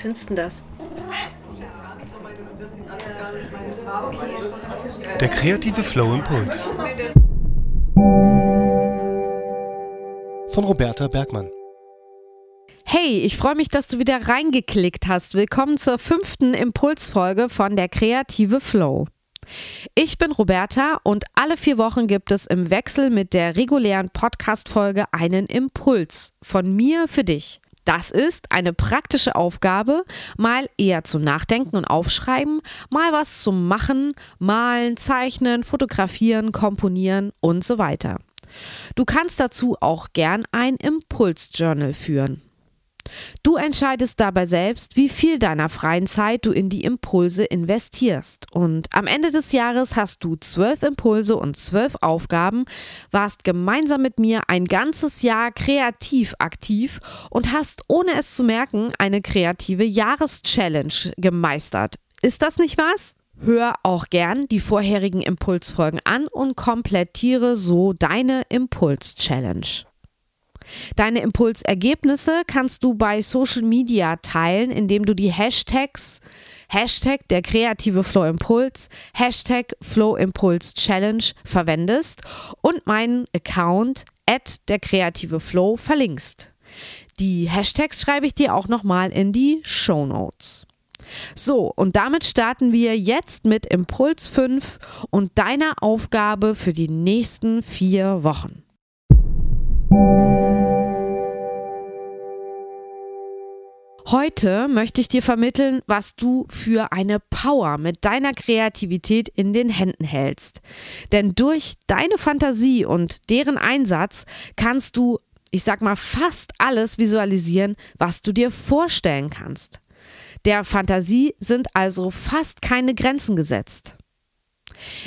findest du das? Der kreative Flow Impuls. Von Roberta Bergmann. Hey, ich freue mich, dass du wieder reingeklickt hast. Willkommen zur fünften Impulsfolge von der kreative Flow. Ich bin Roberta und alle vier Wochen gibt es im Wechsel mit der regulären Podcast-Folge einen Impuls von mir für dich. Das ist eine praktische Aufgabe, mal eher zum Nachdenken und Aufschreiben, mal was zum Machen, malen, zeichnen, fotografieren, komponieren und so weiter. Du kannst dazu auch gern ein Impulsjournal führen. Du entscheidest dabei selbst, wie viel deiner freien Zeit du in die Impulse investierst. Und am Ende des Jahres hast du zwölf Impulse und zwölf Aufgaben, warst gemeinsam mit mir ein ganzes Jahr kreativ aktiv und hast, ohne es zu merken, eine kreative Jahreschallenge gemeistert. Ist das nicht was? Hör auch gern die vorherigen Impulsfolgen an und komplettiere so deine Impuls-Challenge. Deine Impulsergebnisse kannst du bei Social Media teilen, indem du die Hashtags Hashtag der kreative Flow Impuls, Hashtag Flow Impuls Challenge verwendest und meinen Account at der kreative Flow verlinkst. Die Hashtags schreibe ich dir auch nochmal in die Show Notes. So, und damit starten wir jetzt mit Impuls 5 und deiner Aufgabe für die nächsten vier Wochen. Heute möchte ich dir vermitteln, was du für eine Power mit deiner Kreativität in den Händen hältst. Denn durch deine Fantasie und deren Einsatz kannst du, ich sag mal, fast alles visualisieren, was du dir vorstellen kannst. Der Fantasie sind also fast keine Grenzen gesetzt.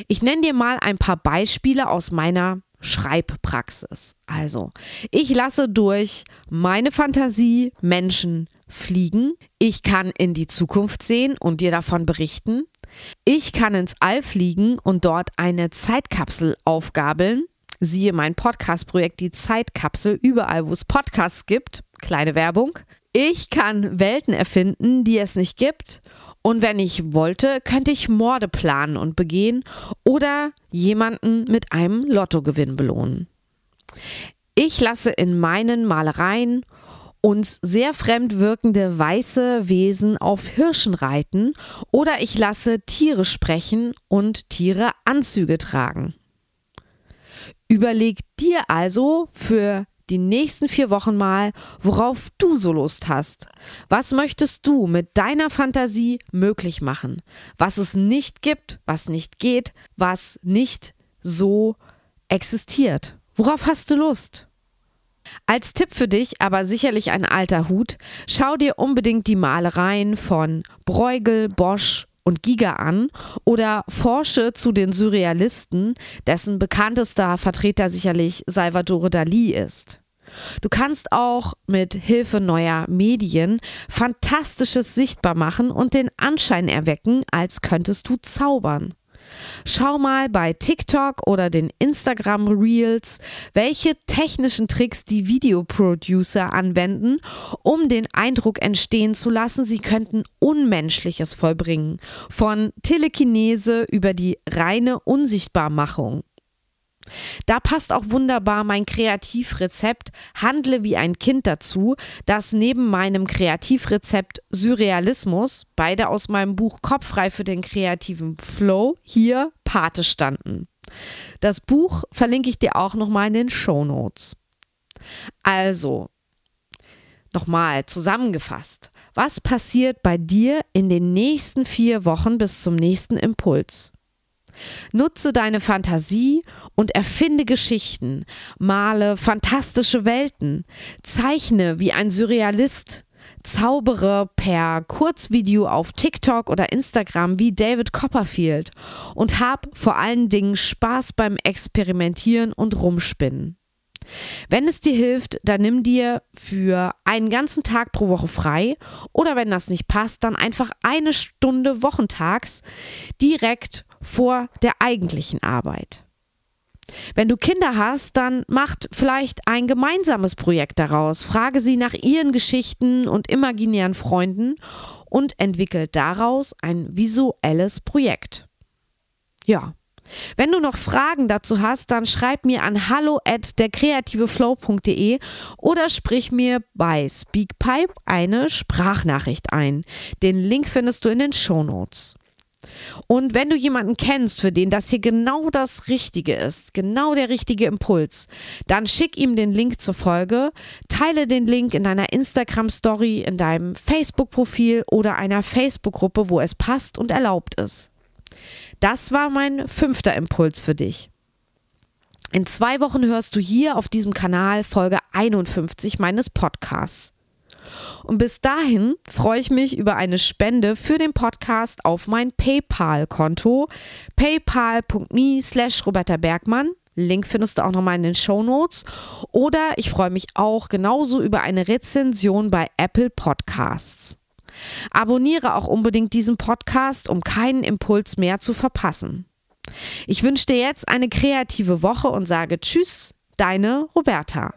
Ich nenne dir mal ein paar Beispiele aus meiner Schreibpraxis. Also, ich lasse durch meine Fantasie Menschen fliegen. Ich kann in die Zukunft sehen und dir davon berichten. Ich kann ins All fliegen und dort eine Zeitkapsel aufgabeln. Siehe mein Podcast-Projekt Die Zeitkapsel, überall wo es Podcasts gibt. Kleine Werbung. Ich kann Welten erfinden, die es nicht gibt und wenn ich wollte, könnte ich Morde planen und begehen oder jemanden mit einem Lottogewinn belohnen. Ich lasse in meinen Malereien uns sehr fremd wirkende weiße Wesen auf Hirschen reiten oder ich lasse Tiere sprechen und Tiere Anzüge tragen. Überleg dir also für die nächsten vier Wochen mal, worauf du so Lust hast. Was möchtest du mit deiner Fantasie möglich machen? Was es nicht gibt, was nicht geht, was nicht so existiert. Worauf hast du Lust? Als Tipp für dich, aber sicherlich ein alter Hut, schau dir unbedingt die Malereien von Bruegel, Bosch und Giga an oder forsche zu den Surrealisten, dessen bekanntester Vertreter sicherlich Salvador Dali ist. Du kannst auch mit Hilfe neuer Medien Fantastisches sichtbar machen und den Anschein erwecken, als könntest du zaubern. Schau mal bei TikTok oder den Instagram Reels, welche technischen Tricks die Videoproducer anwenden, um den Eindruck entstehen zu lassen, sie könnten Unmenschliches vollbringen. Von Telekinese über die reine Unsichtbarmachung. Da passt auch wunderbar mein Kreativrezept Handle wie ein Kind dazu, das neben meinem Kreativrezept Surrealismus, beide aus meinem Buch Kopffrei für den kreativen Flow, hier Pate standen. Das Buch verlinke ich dir auch nochmal in den Show Notes. Also, nochmal zusammengefasst. Was passiert bei dir in den nächsten vier Wochen bis zum nächsten Impuls? Nutze deine Fantasie und erfinde Geschichten, male fantastische Welten, zeichne wie ein Surrealist, zaubere per Kurzvideo auf TikTok oder Instagram wie David Copperfield. Und hab vor allen Dingen Spaß beim Experimentieren und Rumspinnen. Wenn es dir hilft, dann nimm dir für einen ganzen Tag pro Woche frei. Oder wenn das nicht passt, dann einfach eine Stunde wochentags direkt vor der eigentlichen Arbeit. Wenn du Kinder hast, dann macht vielleicht ein gemeinsames Projekt daraus. Frage sie nach ihren Geschichten und imaginären Freunden und entwickelt daraus ein visuelles Projekt. Ja. Wenn du noch Fragen dazu hast, dann schreib mir an hallo at derkreativeflow.de oder sprich mir bei Speakpipe eine Sprachnachricht ein. Den Link findest du in den Shownotes. Und wenn du jemanden kennst, für den das hier genau das Richtige ist, genau der richtige Impuls, dann schick ihm den Link zur Folge, teile den Link in deiner Instagram-Story, in deinem Facebook-Profil oder einer Facebook-Gruppe, wo es passt und erlaubt ist. Das war mein fünfter Impuls für dich. In zwei Wochen hörst du hier auf diesem Kanal Folge 51 meines Podcasts. Und bis dahin freue ich mich über eine Spende für den Podcast auf mein PayPal-Konto paypal.me slash Roberta Bergmann. Link findest du auch nochmal in den Show Notes. Oder ich freue mich auch genauso über eine Rezension bei Apple Podcasts. Abonniere auch unbedingt diesen Podcast, um keinen Impuls mehr zu verpassen. Ich wünsche dir jetzt eine kreative Woche und sage Tschüss, deine Roberta.